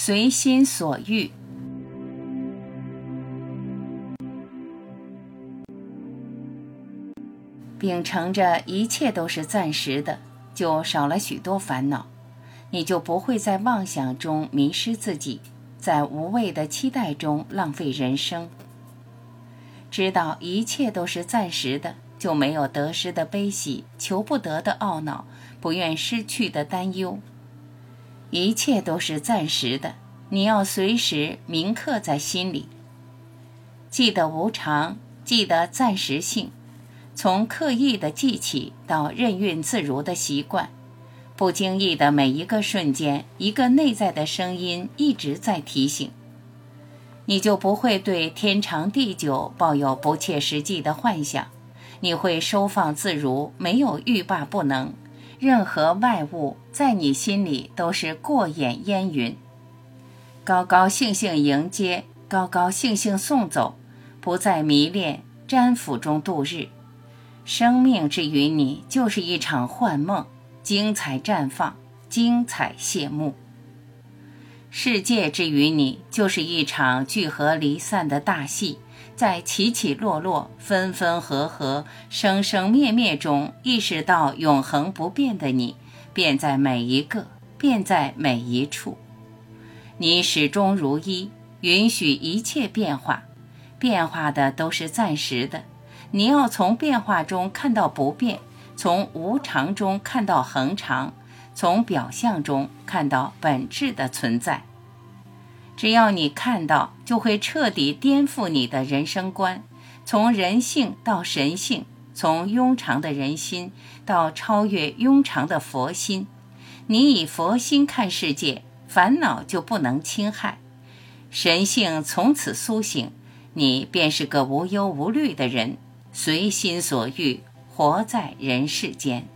随心所欲。秉承着一切都是暂时的，就少了许多烦恼，你就不会在妄想中迷失自己，在无谓的期待中浪费人生。知道一切都是暂时的，就没有得失的悲喜，求不得的懊恼，不愿失去的担忧。一切都是暂时的，你要随时铭刻在心里。记得无常，记得暂时性，从刻意的记起到任运自如的习惯，不经意的每一个瞬间，一个内在的声音一直在提醒。你就不会对天长地久抱有不切实际的幻想，你会收放自如，没有欲罢不能。任何外物在你心里都是过眼烟云，高高兴兴迎接，高高兴兴送走，不再迷恋瞻抚中度日。生命之于你就是一场幻梦，精彩绽放，精彩谢幕。世界之于你，就是一场聚合离散的大戏，在起起落落、分分合合、生生灭灭中，意识到永恒不变的你，便在每一个，便在每一处。你始终如一，允许一切变化，变化的都是暂时的。你要从变化中看到不变，从无常中看到恒常。从表象中看到本质的存在，只要你看到，就会彻底颠覆你的人生观。从人性到神性，从庸常的人心到超越庸常的佛心，你以佛心看世界，烦恼就不能侵害。神性从此苏醒，你便是个无忧无虑的人，随心所欲，活在人世间。